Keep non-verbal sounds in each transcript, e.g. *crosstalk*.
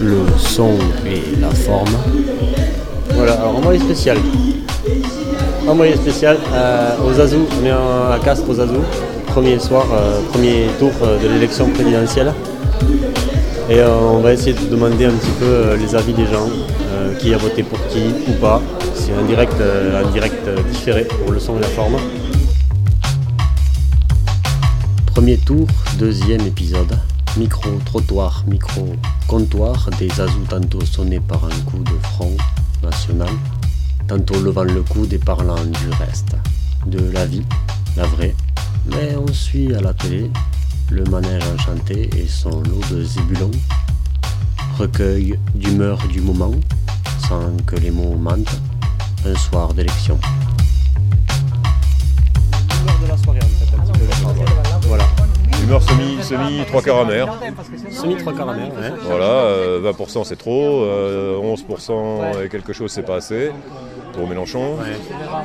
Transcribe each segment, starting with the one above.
le son et la forme. Voilà, alors envoyé spécial. Envoyé spécial euh, aux Azou, on est à Castres aux Azou, premier soir, euh, premier tour euh, de l'élection présidentielle. Et on va essayer de demander un petit peu les avis des gens, qui a voté pour qui ou pas. C'est un direct, différé pour le son et la forme. Premier tour, deuxième épisode. Micro, trottoir, micro, comptoir. Des azous tantôt sonnés par un coup de front national. Tantôt levant le coude et parlant du reste. De la vie, la vraie. Mais on suit à la télé le manège enchanté et son lot de zébulons. Recueil d'humeur du moment, sans que les mots mentent. Un soir d'élection. Humeur semi, semi, trois quarts amère. Semi trois quarts amère, ouais. Voilà, euh, 20% c'est trop, euh, 11% et quelque chose c'est pas assez pour Mélenchon.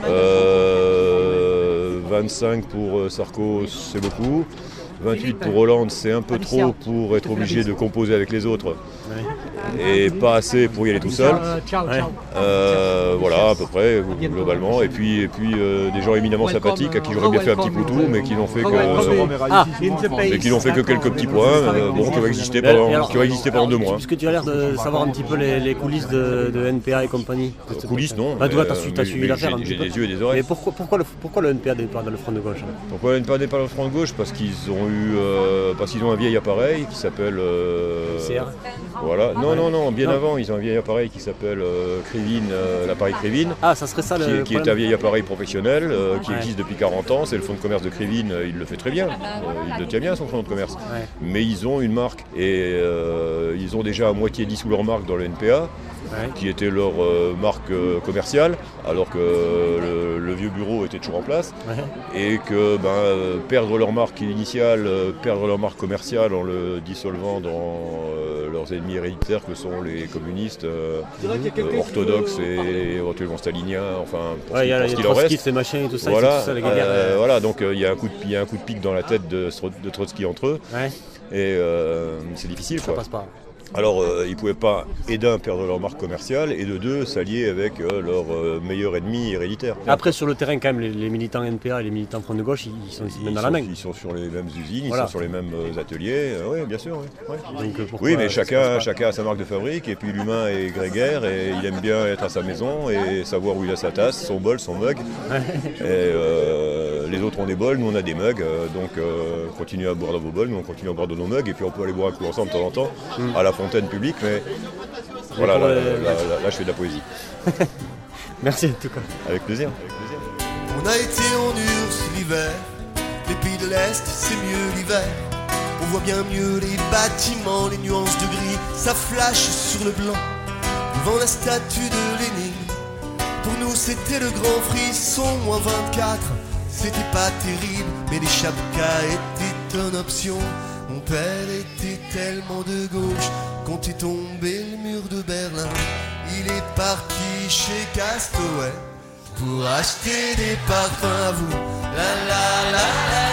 Euh, 25 pour euh, Sarko c'est beaucoup. 28 pour Hollande c'est un peu trop pour être obligé de composer avec les autres et pas assez pour y aller tout seul. Euh, voilà à peu près globalement et puis, et puis euh, des gens éminemment sympathiques à qui j'aurais bien fait un petit poutou mais qui n'ont fait que Ah, mais qui n'ont fait que quelques petits points, euh, bon, qui vont exister Mais pendant, alors- qui vont exister pendant deux mois. Puisque tu as l'air de savoir un petit peu les, les coulisses de, de NPA et compagnie. Coulisses, non. Bah, toi, mais, t'as su- euh, t'as mais- suivi mais l'affaire j'ai- peu. des yeux et des Mais oreilles. pourquoi, pourquoi, le, pourquoi le NPA départ dans le front de gauche hein Pourquoi ne pas départ le front de gauche? Parce qu'ils ont eu, euh, parce qu'ils ont un vieil appareil qui s'appelle. euh, CR. Voilà. Non, non, non. Bien Non. avant, ils ont un vieil appareil qui s'appelle euh, Krivine, euh, l'appareil Krivine. Ah, ça serait ça Qui le est, qui est un vieil appareil professionnel euh, qui Ouais. existe depuis 40 ans. C'est le fonds de commerce de Krivine, euh, il le fait très bien. Euh, il le tient bien son fonds de commerce. Ouais. Mais ils ont une marque et euh, ils ont déjà à moitié dissous leur marque dans le NPA. Ouais. qui était leur euh, marque euh, commerciale, alors que le, le vieux bureau était toujours en place, Ouais. et que ben, euh, perdre leur marque initiale, euh, perdre leur marque commerciale en le dissolvant dans euh, leurs ennemis héréditaires que sont les communistes euh, euh, orthodoxes et éventuellement staliniens, enfin pour Ouais, ce il y qui- a pour les ce qu'il en reste. et machin et tout ça, Voilà, tout ça les euh, voilà, donc euh, il y, a un coup de- y a un coup de pique dans la tête de, de Trotsky entre eux, Ouais, et euh, c'est difficile. ça Quoi. passe pas. Alors, euh, ils ne pouvaient pas, et d'un, perdre leur marque commerciale, et de deux, s'allier avec euh, leur euh, meilleur ennemi héréditaire. Après, sur le terrain, quand même, les, les militants NPA et les militants front de gauche, ils, ils sont ils dans sont, la main. ils sont sur les mêmes usines, Voilà. ils sont sur les mêmes ateliers. oui, bien sûr. ouais, ouais. Donc, pourquoi Oui, mais chacun, chacun a sa marque de fabrique, et puis l'humain est grégaire, et il aime bien être à sa maison, et savoir où il a sa tasse, son bol, son mug. Et les autres ont des bols, nous on a des mugs, donc continuez à boire dans vos bols, nous on continue à boire dans nos mugs, et puis on peut aller boire un coup ensemble de temps en temps, à la fontaine publique, mais voilà, là, là, là, là, je fais de la poésie. *laughs* Merci en tout cas. Avec plaisir. Avec plaisir. On a été en Urs l'hiver, les pays de l'Est, c'est mieux l'hiver. On voit bien mieux les bâtiments, les nuances de gris, ça flash sur le blanc, devant la statue de Lénine. Pour nous, c'était le grand frisson, moins 24, c'était pas terrible, mais les chapkas étaient une option père était tellement de gauche, quand est tombé le mur de Berlin, il est parti chez Castaway pour acheter des parfums à vous. La la la la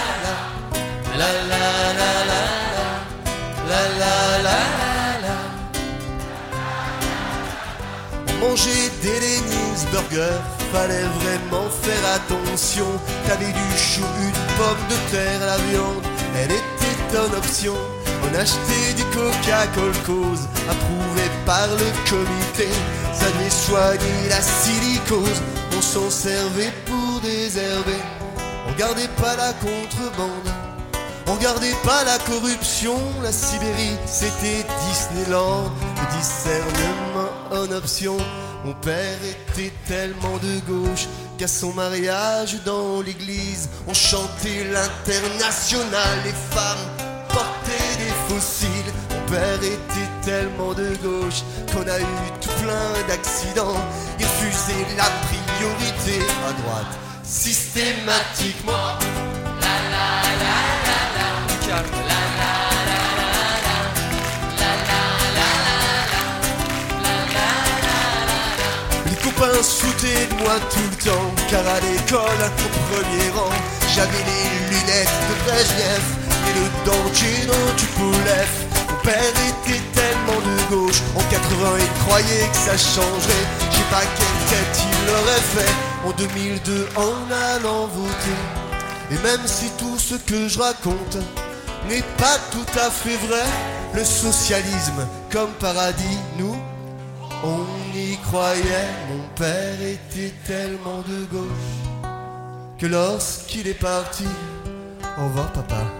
la, la la la la la, la la la la. Manger des Denny's Burger, fallait vraiment faire attention. T'avais du chou, une pomme de terre, la viande, elle était une option. On achetait du Coca-Cola cause, approuvé par le comité. Ça devait soigner la silicose, on s'en servait pour désherber. On gardait pas la contrebande, on regardait pas la corruption. La Sibérie, c'était Disneyland, le discernement en option. Mon père était tellement de gauche qu'à son mariage dans l'église, on chantait l'international. Les femmes portaient des fossiles. Mon père était tellement de gauche qu'on a eu tout plein d'accidents. Il refusait la priorité à droite, systématiquement. Les copains foutaient de moi tout le temps, car à l'école, au premier rang, j'avais les lunettes de Brezhnev le dentier dans du Poulev. Mon père était tellement de gauche. En 80, ils croyaient que ça changerait. Je sais pas quelle tête il aurait fait en 2002 en allant voter. Et même si tout ce que je raconte n'est pas tout à fait vrai, le socialisme comme paradis, nous, on y croyait. Mon père était tellement de gauche que lorsqu'il est parti, au revoir papa.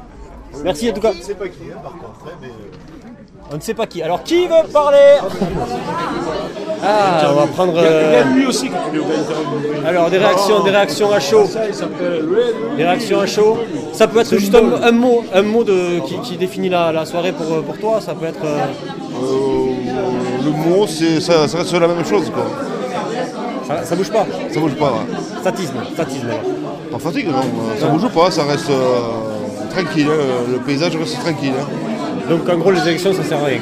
Merci en tout cas. Je ne sais pas qui, hein, par contre, hein, mais, euh, On ne sait pas qui. Alors qui veut parler? Ah, on va prendre. euh, lui aussi tu lui as alors des réactions, des réactions à chaud. Il s'appelle Red. Des réactions à chaud. Ça peut être juste un, un mot, un mot de, qui, qui définit la, la soirée pour, pour toi. Ça peut être. euh, Euh, le mot, c'est, ça, ça reste la même chose. Quoi. ça, ça bouge pas. Ça bouge pas. ouais. Statisme, statisme. alors. Pas fatigue, non. Ça bouge pas, ça reste euh, tranquille. hein. Le paysage reste tranquille. hein. Donc en gros les élections ça sert à rien.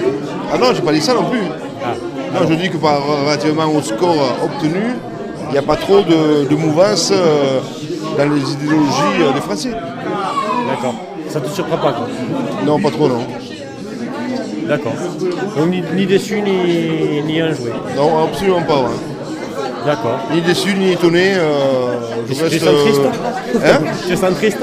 Ah non, j'ai pas dit ça non plus. Ah. Non, je dis que par relativement au score obtenu, il n'y a pas trop de, de mouvance euh, dans les idéologies euh, des Français. D'accord. Ça te surprend pas quoi. Non, pas trop, non. D'accord. Donc ni, ni déçu ni, ni enjoué. Non, absolument pas. ouais. D'accord. Ni déçu, ni étonné. euh, je Tu reste. te sens triste hein te sens triste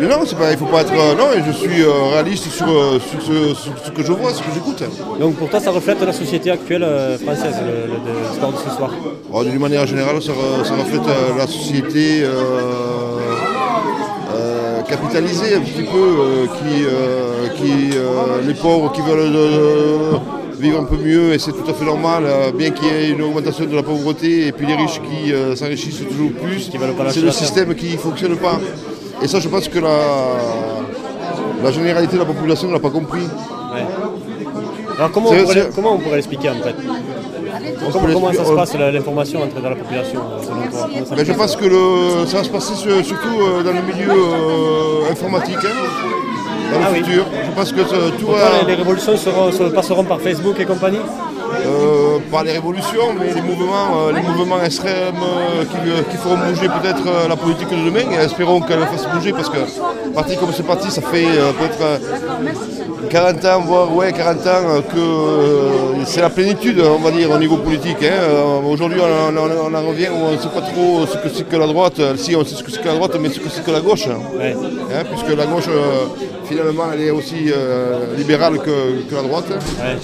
Mais non, c'est pas, il faut pas être. euh, non, je suis euh, réaliste sur, euh, sur ce, sur ce que je vois, ce que j'écoute. Donc pour toi ça reflète la société actuelle française, le, le- le sport de ce soir? Alors, D'une manière générale, ça, re- ça reflète la société capitalisée un petit peu, euh, qui, euh, qui euh, les pauvres qui veulent vivre un peu mieux, et c'est tout à fait normal, euh, bien qu'il y ait une augmentation de la pauvreté, et puis les riches qui euh, s'enrichissent toujours plus, c'est le système qui ne fonctionne pas. Et ça, je pense que la, la généralité de la population ne l'a pas compris. Ouais. Alors comment on, pourrait, comment on pourrait l'expliquer en fait? Comment, ça se passe l'information entre dans la population euh, selon toi? Ben, je pense que le, ça va se passer sur- surtout dans le milieu euh, informatique, hein, dans le Ah oui. futur. Je pense que ça- tout va les, les révolutions seront- se passeront par Facebook et compagnie euh, par les révolutions, mais les mouvements, euh, les mouvements extrêmes euh, qui, euh, qui feront bouger peut-être euh, la politique de demain. Et espérons qu'elle fasse bouger parce que parti comme c'est parti, ça fait euh, peut-être euh, 40 ans, voire ouais, 40 ans euh, que euh, c'est la plénitude, on va dire, au niveau politique. hein. Euh, Aujourd'hui, on, on- on en revient où on ne sait pas trop ce que c'est que la droite. Si, on sait ce que c'est que la droite, mais ce que c'est que la gauche. hein. Ouais. Hein, puisque la gauche, euh, finalement, elle est aussi euh, libérale que, que la droite. Ouais.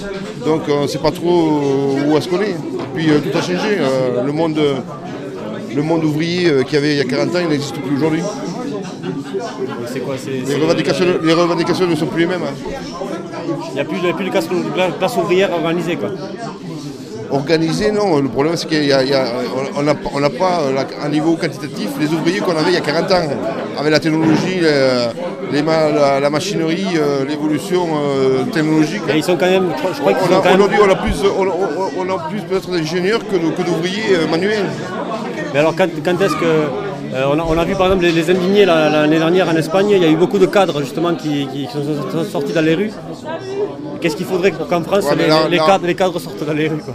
Donc on ne sait pas trop où est-ce qu'on est. Et puis tout a changé. Le, monde, le monde ouvrier qu'il y avait il y a 40 ans, il n'existe plus aujourd'hui. C'est quoi Les revendications, les revendications ne sont plus les mêmes. hein. Il n'y a plus, de classe, ouvrière organisée quoi. Organisé, non. Le problème, c'est qu'il y a, il y a- on n'a on pas, euh, la- à niveau quantitatif, les ouvriers qu'on avait il y a 40 ans, avec la technologie, les- les ma- la, la machinerie, euh, l'évolution euh, technologique. Et ils sont quand même, je crois On a- même. Aujourd'hui, on a plus, on, a plus peut-être d'ingénieurs que, d'ouvriers euh, manuels. Mais alors quand, quand est-ce que. Euh, on, a, on a vu par exemple les, les indignés la- l'année dernière en Espagne, il y a eu beaucoup de cadres justement qui, qui sont, sortis dans les rues. Qu'est-ce qu'il faudrait qu'en France Ouais, les, cadres, les cadres sortent dans les rues quoi.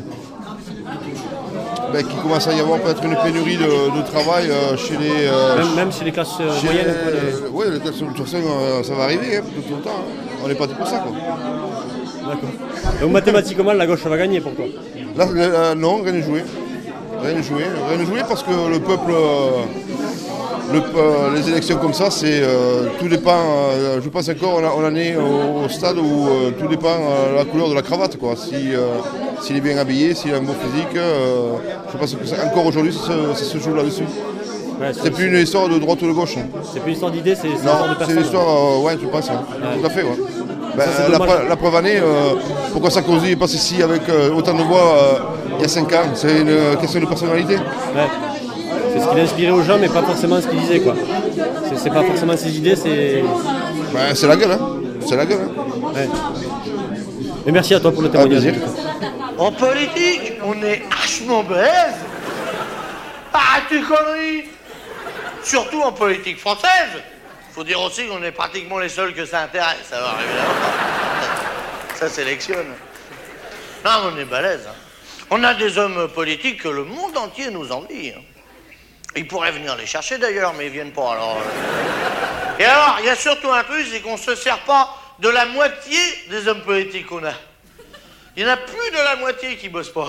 ben, qu'il commence à y avoir peut-être une pénurie de, de travail euh, chez les. euh, Même, même chez les classes chez moyennes. quoi, les- classes, de toute façon, euh, ça va arriver hein, tout, le temps. hein. On n'est pas pour ça. Quoi. D'accord. Donc mathématiquement la gauche va gagner pour toi. Là, non, rien n'est joué. Rien n'est joué. Rien n'est joué parce que le peuple. Euh, le euh, les élections comme ça, c'est euh, tout dépend. euh, je pense encore, on, en est au, au stade où tout dépend de la couleur de la cravate. Quoi. Si, s'il est bien habillé, s'il a un beau physique, je pense que c'est- encore aujourd'hui, ça, se- ça joue là-dessus. Ouais, C'est plus une histoire de droite ou de gauche. hein. c'est plus une histoire d'idées, c'est une histoire de c'est une histoire, ouais, je pense, hein. tout à fait. ouais. Ben, Ça, la, dommage. pre- la preuve année, euh, pourquoi Sarkozy est passé ici avec euh, autant de voix euh, il y a 5 ans C'est une question de personnalité. Ouais. C'est ce qu'il a inspiré aux gens, mais pas forcément ce qu'il disait quoi. C'est- pas forcément ses idées, c'est. Ben, c'est la gueule, hein. c'est la gueule. hein. Ouais. Et merci à toi pour le témoignage. En politique, on est archement balèze. Arrête tes conneries Surtout en politique française. Faut dire aussi qu'on est pratiquement les seuls que ça intéresse, ça va évidemment. Ça sélectionne. Non, mais on est balèze. hein. On a des hommes politiques que le monde entier nous envie. hein. Ils pourraient venir les chercher d'ailleurs, mais ils viennent pas alors. euh. Et alors, il y a surtout un truc, c'est qu'on se sert pas de la moitié des hommes politiques qu'on a. Il y en a plus de la moitié qui bossent pas.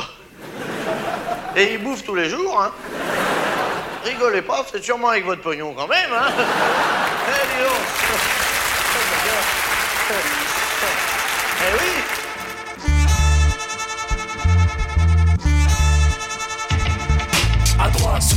Et ils bouffent tous les jours, hein. Rigolez pas, c'est sûrement avec votre pognon quand même, hein. Eh, dis donc. Eh oui.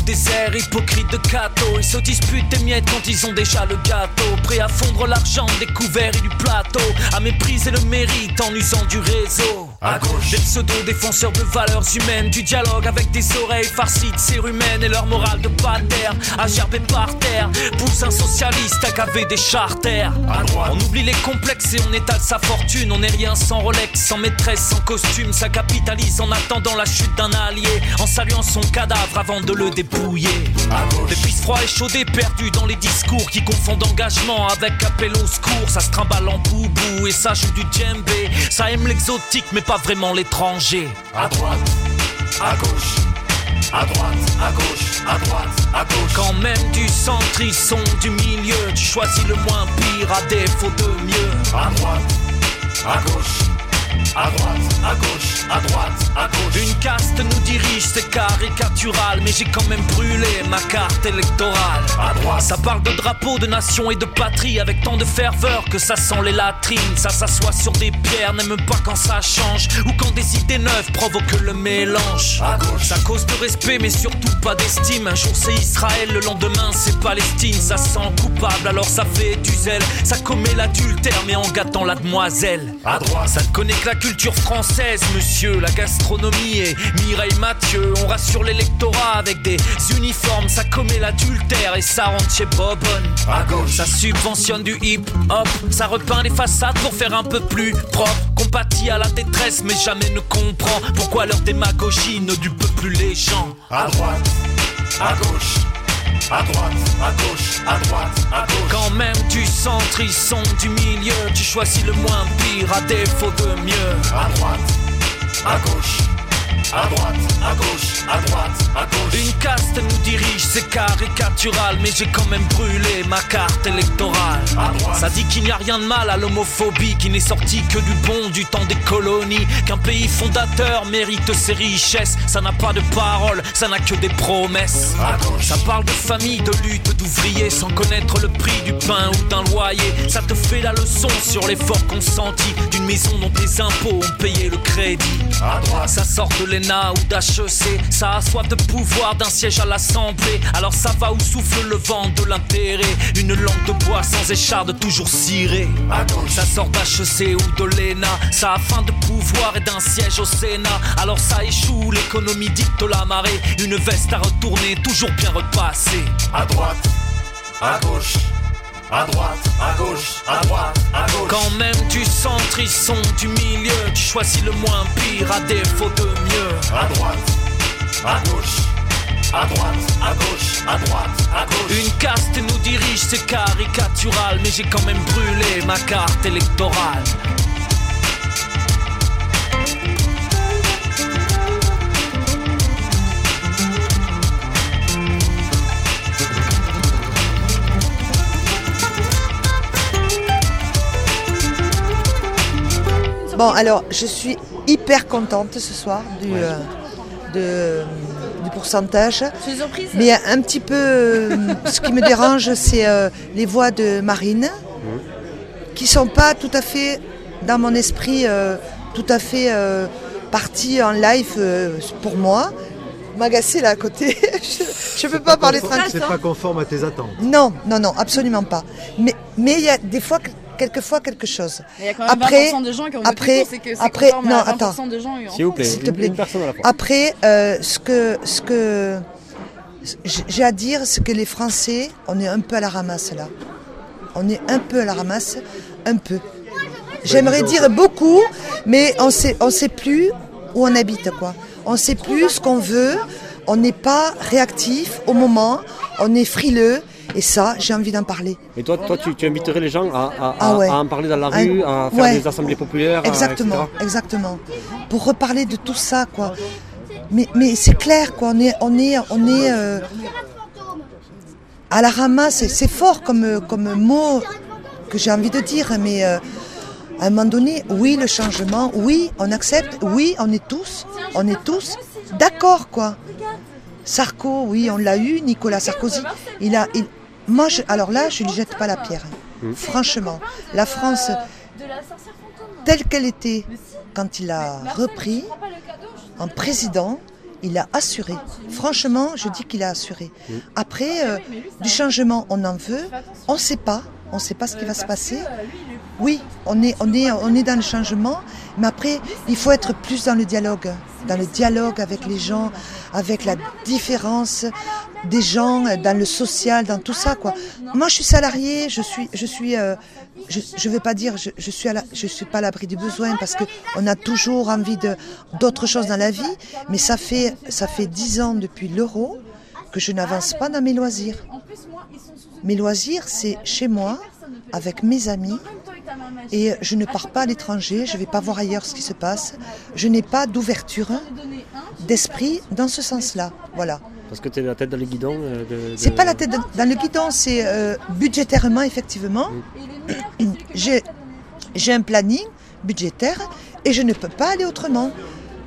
Des airs hypocrites de cato, ils se disputent des miettes quand ils ont déjà le gâteau. Prêts à fondre l'argent des couverts et du plateau, à mépriser le mérite en usant du réseau. À gauche, des pseudo-défenseurs de valeurs humaines, du dialogue avec des oreilles farcies de cérumen et leur morale de pater, à gerber par terre. Pousse un socialiste à gaver des charters. À droite, on oublie les complexes et on étale sa fortune. On n'est rien sans Rolex, sans maîtresse, sans costume. Ça capitalise en attendant la chute d'un allié, en saluant son cadavre avant de le dépouiller. Des pistes froids et chaudés perdus dans les discours qui confondent engagement avec appel au secours. Ça se trimballe en boubou et ça joue du djembé. Ça aime l'exotique mais pas vraiment l'étranger. À droite, à gauche. À droite, à gauche, à droite, à gauche. Quand même du centre, ils sont du milieu. Tu choisis le moins pire à défaut de mieux. À droite, à gauche. À droite, à droite, à gauche. Une caste nous dirige, c'est caricatural, mais j'ai quand même brûlé ma carte électorale. À droite, ça parle de drapeau, de nation et de patrie avec tant de ferveur que ça sent les latrines. Ça s'assoit sur des pierres, n'aime pas quand ça change ou quand des idées neuves provoquent le mélange. À gauche, ça cause de respect, mais surtout pas d'estime. Un jour c'est Israël, le lendemain c'est Palestine. Ça sent coupable, alors ça fait du zèle. Ça commet l'adultère, mais en gâtant la demoiselle. À droite, ça ne connaît que la culture française, monsieur. La gastronomie et Mireille Mathieu. On rassure l'électorat avec des uniformes. Ça commet l'adultère et ça rentre chez Bobonne. À gauche, ça subventionne du hip-hop. Ça repeint les façades pour faire un peu plus propre. Compatit à la détresse, mais jamais ne comprend pourquoi leur démagogie ne dupe plus les gens. À droite, à gauche. À droite, à gauche, à droite, à gauche. Quand même du centre, ils sont du milieu. Tu choisis le moins pire à défaut de mieux. À droite, à gauche. À droite, à gauche, à droite, à gauche. Une caste nous dirige, c'est caricatural, mais j'ai quand même brûlé ma carte électorale. À droite. Ça dit qu'il n'y a rien de mal à l'homophobie, qui n'est sorti que du bon du temps des colonies. Qu'un pays fondateur mérite ses richesses. Ça n'a pas de parole, ça n'a que des promesses. À gauche. Ça parle de famille, de lutte, d'ouvriers, sans connaître le prix du pain ou d'un loyer. Ça te fait la leçon sur l'effort consenti d'une maison dont tes impôts ont payé le crédit. À droite. Ça sort de l'ENA ou d'HEC, ça a soif de pouvoir d'un siège à l'Assemblée. Alors ça va où souffle le vent de l'intérêt. Une langue de bois sans écharde toujours cirée. Ça sort d'HEC ou de l'ENA, ça a faim de pouvoir et d'un siège au Sénat. Alors ça échoue, l'économie dicte la marée. Une veste à retourner, toujours bien repassée. À droite, à gauche. À droite, à gauche, à droite, à gauche. Quand même du centre, ils sont du milieu. Tu choisis le moins pire à défaut de mieux. À droite, à gauche. À droite, à gauche, à droite, à gauche. Une caste nous dirige, c'est caricatural, mais j'ai quand même brûlé ma carte électorale. Bon, alors, je suis hyper contente ce soir du, euh, de- du pourcentage. Surprise. Mais un petit peu, euh, ce qui me dérange, c'est euh, les voix de Marine, qui sont pas tout à fait, dans mon esprit, euh, tout à fait euh, parties en live euh, pour moi. M'agacer là à côté, *laughs* je ne peux pas parler conforme- tranquille. C'est pas conforme à tes attentes. Non, non, non, absolument pas. Mais mais il y a des fois, quelquefois quelque chose. Il y a quand même Après, 20% de gens qui ont après, c'est que après, non, à attends. 20% de gens en S'il vous plaît, S'il te plaît. une personne à la fois. Après, euh, ce que ce que j'ai à dire, c'est que les Français, on est un peu à la ramasse là. On est un peu à la ramasse, un peu. J'aimerais dire beaucoup, mais on sait, on sait plus où on habite, quoi. On sait plus ce qu'on veut. On n'est pas réactif au moment. On est frileux. Et ça, j'ai envie d'en parler. Et toi, toi tu, tu inviterais les gens à, à- Ah à- ouais. à en parler dans la rue, à faire ouais. des assemblées populaires à- Exactement, etc. exactement. Pour reparler de tout ça, quoi. Mais, mais c'est clair, quoi. On est, on est, on est euh, à la ramasse. C'est- C'est fort comme, comme mot que j'ai envie de dire, mais euh, à un moment donné, oui, le changement, oui, on accepte, oui, on est tous, on est tous d'accord, quoi. Sarko, oui, on l'a eu, Nicolas Sarkozy. Il a, il- moi, je- alors là, je ne lui jette pas la pierre. Franchement, la France, telle qu'elle était quand il a repris en président, il a assuré. Franchement, je dis qu'il a assuré. Après, euh, du changement, on en veut. On ne sait pas. On ne sait pas ce qui va se passer. Oui, on est, on, est, on est dans le changement, mais après, il faut être plus dans le dialogue. Dans le dialogue avec les gens, avec la différence des gens, dans le social, dans tout ça. Quoi. Moi, je suis salariée, je suis, je suis, euh, je ne veux pas dire, je, je suis, je suis pas à l'abri du besoin parce que on a toujours envie de d'autres choses dans la vie. Mais ça fait, ça fait dix ans depuis l'euro que je n'avance pas dans mes loisirs. Mes loisirs, c'est chez moi, avec mes amis, et je ne pars pas à l'étranger, je ne vais pas voir ailleurs ce qui se passe. Je n'ai pas d'ouverture d'esprit dans ce sens-là. Voilà. Parce que tu es la tête dans le guidon. euh, de- de- C'est pas la tête dans le guidon, c'est euh, budgétairement, effectivement. *clears throat* J'ai j'ai un planning budgétaire et je ne peux pas aller autrement.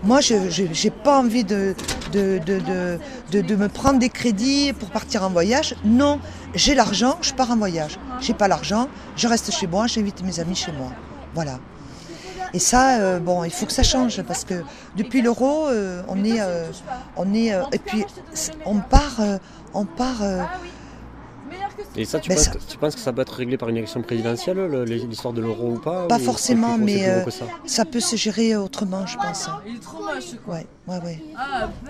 Moi, je n'ai pas envie de, de, de, de, de- de me prendre des crédits pour partir en voyage. Non, j'ai l'argent, je pars en voyage. J'ai pas l'argent, je reste chez moi, j'invite mes amis chez moi. Voilà. Et ça, euh, bon, il faut que ça change parce que depuis l'euro, euh, on est, euh, on est, et puis on part, on part. Et ça, tu, Ben, penses ça- Que, tu penses que ça peut être réglé par une élection présidentielle, le- l'histoire de l'euro ou pas Pas ou forcément, mais euh, ça ça peut se gérer autrement, je pense. Il est trop moche, quoi. Ouais, ouais, ouais.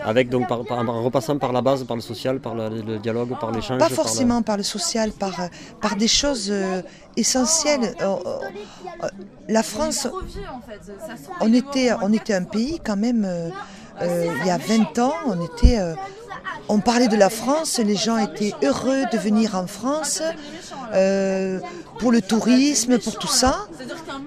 Avec donc par, par- en repassant par la base, par le social, par la- le dialogue, par l'échange. Pas par la- forcément par le social, par, euh, par des choses euh, essentielles. Euh, euh, la France, on était, on était un pays quand même, euh, euh, il y a 20 ans, on était... on parlait de la France, les gens étaient heureux de venir en France euh, pour le tourisme, pour tout ça.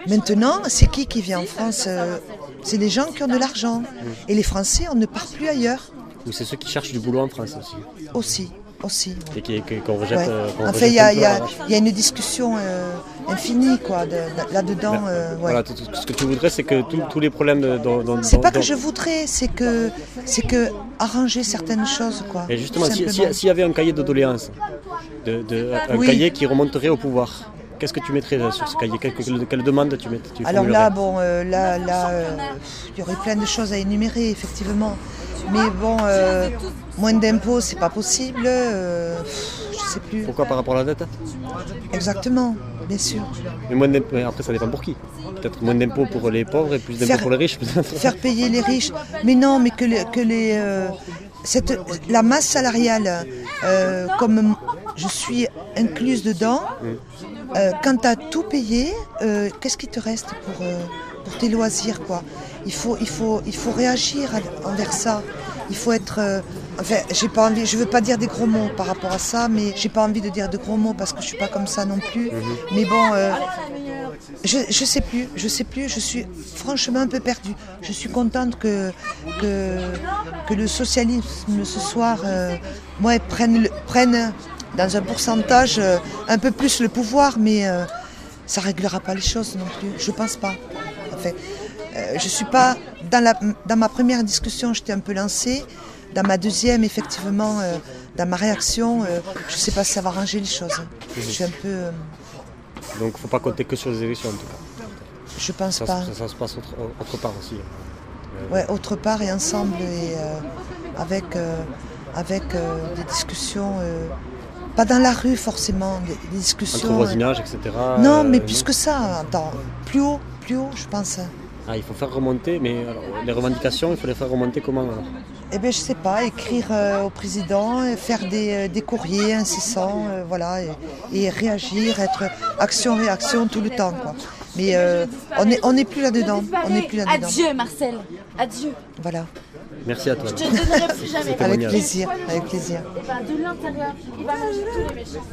Maintenant, c'est qui qui vient en France Euh, C'est les gens qui ont de l'argent. Et les Français, on ne part plus ailleurs. Ou c'est ceux qui cherchent du boulot en France aussi. Aussi, aussi. Et qui- qui- qu'on rejette. Ouais. euh, qu'on Enfin, rejette il y a, y y une discussion euh, infinie quoi, de- de- là-dedans. euh, ouais. Voilà, tout- tout- ce que tu voudrais, c'est que tous- les problèmes euh, dont. dont- C'est pas que je voudrais, c'est que c'est que arranger certaines choses quoi. Et justement, tout si- si- s'il y avait un cahier de doléances, de, de- un Oui. cahier qui remonterait au pouvoir, qu'est-ce que tu mettrais euh, sur ce cahier? Quelle, quelle- demande tu, tu Alors là, bon, euh, là, là, euh, il y aurait plein de choses à énumérer effectivement. Mais bon, euh, moins d'impôts, c'est pas possible. euh, je sais plus. Pourquoi par rapport à la dette? Exactement, bien sûr. Mais moins d'impôts, après, ça dépend pour qui. Peut-être moins d'impôts pour les pauvres et plus d'impôts pour les riches, peut-être. Faire payer les riches. Mais non, mais que les, que les euh, cette, la masse salariale, comme je suis incluse dedans, euh, quand tu as tout payé, qu'est-ce qui te reste pour, pour tes loisirs quoi? Il faut, il, faut, il faut réagir envers ça. Il faut être. euh, enfin, j'ai pas envie, je veux pas dire des gros mots par rapport à ça, mais j'ai pas envie de dire de gros mots parce que je suis pas comme ça non plus. Mais bon, euh, je, je sais plus, je sais plus, je suis franchement un peu perdue. Je suis contente que, que, que le socialisme ce soir euh, ouais, prenne, le- prenne dans un pourcentage euh, un peu plus le pouvoir, mais ça réglera pas les choses non plus. Je pense pas. Enfin, euh, je suis pas dans, la, dans ma première discussion, j'étais un peu lancée. Dans ma deuxième, effectivement, euh, dans ma réaction, euh, je sais pas si ça va arranger les choses. Je suis un peu. Donc, faut pas compter que sur les élections, en tout cas. je pense Ça, pas. ça- ça se passe autre, autre part aussi. Ouais, autre part et ensemble et avec, avec des discussions, pas dans la rue forcément, des, discussions. Entre voisinage, etc. non, euh, mais plus que ça, attends, plus haut, plus haut, je pense. Ah, il faut faire remonter, mais alors, les revendications, il faut les faire remonter comment alors? Eh bien, je sais pas, écrire euh, au président, euh, faire des, euh, des courriers incessants, euh, voilà, et, et réagir, être action-réaction tout le temps, quoi. Mais euh, on n'est on est plus là-dedans. On n'est plus là-dedans. Adieu Marcel, adieu. Voilà. Merci à toi. Je te donnerai plus jamais. Avec plaisir, avec plaisir. Et ben de l'intérieur, il va manger tous les méchants.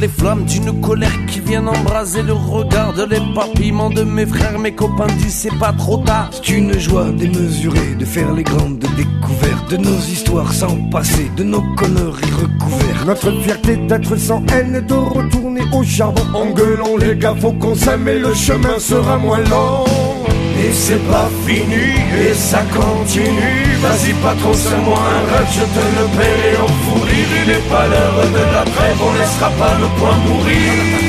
Les flammes d'une colère qui viennent embraser le regard de les papillements de mes frères, mes copains du c'est pas trop tard. C'est une joie démesurée de faire les grandes découvertes de nos histoires sans passé, de nos conneries recouvertes. Notre fierté d'être sans haine et de retourner au charbon. Engueulons les gars, faut qu'on s'aime et le chemin sera moins long. Et c'est pas fini, et ça continue. Vas-y, patron, c'est moi un rêve, je te le en fou rire. Il n'est pas l'heure de la trêve, on laissera pas le point mourir.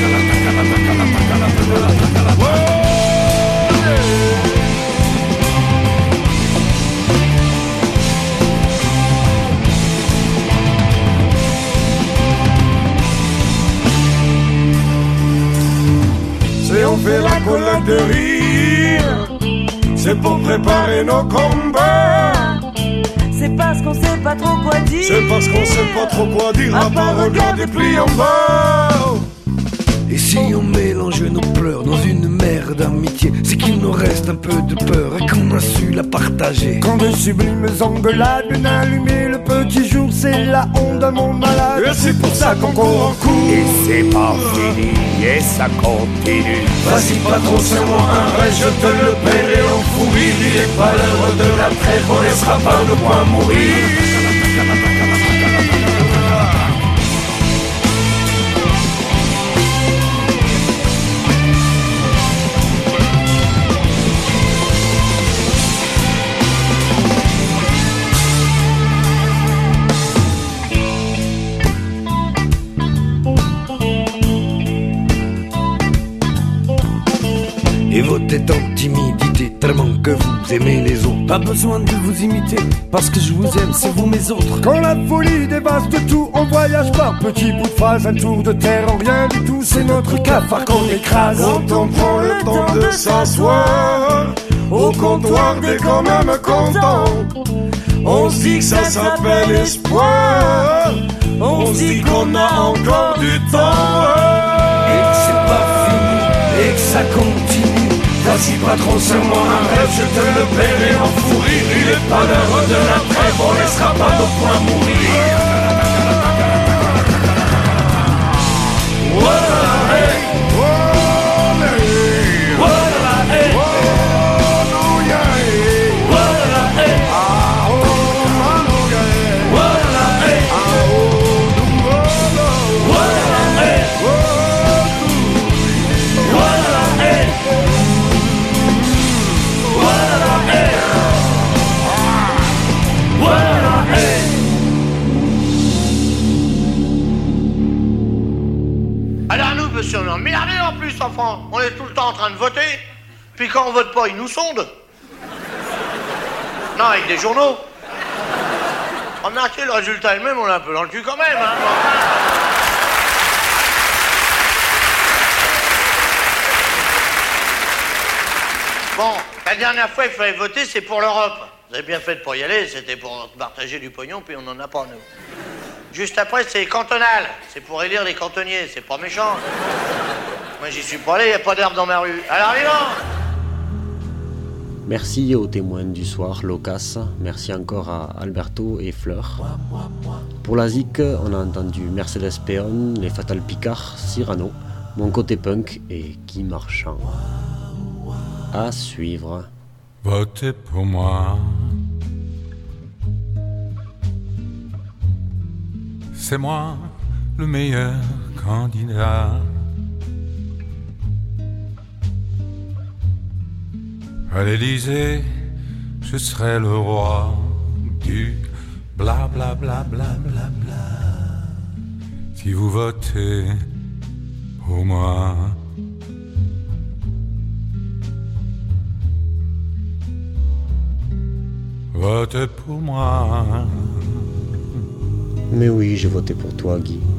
C'est on fait la collecte de rire. C'est pour préparer nos combats. C'est parce qu'on sait pas trop quoi dire. C'est parce qu'on sait pas trop quoi dire à part regarder en bas. Et si on mélange nos pleurs dans une mer d'amitié, c'est qu'il nous reste un peu de peur et qu'on a su la partager. Quand de sublimes engueulades allumer le petit jour, c'est la honte d'un monde malade. Et c'est pour ça qu'on court en cours. Et c'est pas fini, et ça continue. Vas-y, patron, c'est moi un rêve, je te le paierai en fou rire. Il n'est pas l'heure de la trêve, on laissera pas le point mourir. Aimez les autres. Pas besoin de vous imiter, parce que je vous aime, c'est vous mes autres. Quand la folie dévaste tout, on voyage par petits bouts de un tour de terre en rien du tout, c'est notre cafard qu'on écrase. Quand on prend le temps de s'asseoir, au comptoir des quand même content, on se dit que ça s'appelle espoir, on se dit qu'on a encore du temps. Et que c'est pas fini, et que ça continue. Vas-y, patron, c'est moi un rêve, je te le paierai en fou rire. Il est pas l'heure de la trêve, on laissera pas nos points mourir. Emmerdés en plus, enfant. On est tout le temps en train de voter. Puis quand on vote pas, ils nous sondent. Non, avec des journaux. On a le résultat elle-même, on l'a un peu dans le cul quand même. Hein. Bon, la dernière fois, il fallait voter, c'est pour l'Europe. Vous avez bien fait pas y aller, c'était pour partager du pognon, puis on n'en a pas, nous. Juste après, c'est cantonal. C'est pour élire les cantonniers, c'est pas méchant. Moi, j'y suis pas allé, y a pas d'herbe dans ma rue. Alors, vivant Merci aux témoins du soir, Locas. Merci encore à Alberto et Fleur. Pour la ZIC, on a entendu Mercedes Peon, Les Fatal Picard, Cyrano, Mon Côté Punk et Guy Marchand. À suivre. Votez pour moi. C'est moi le meilleur candidat. À l'Élysée, je serai le roi du bla bla bla bla bla bla. Si vous votez pour moi. Votez pour moi. Mais oui, j'ai voté pour toi, Guy.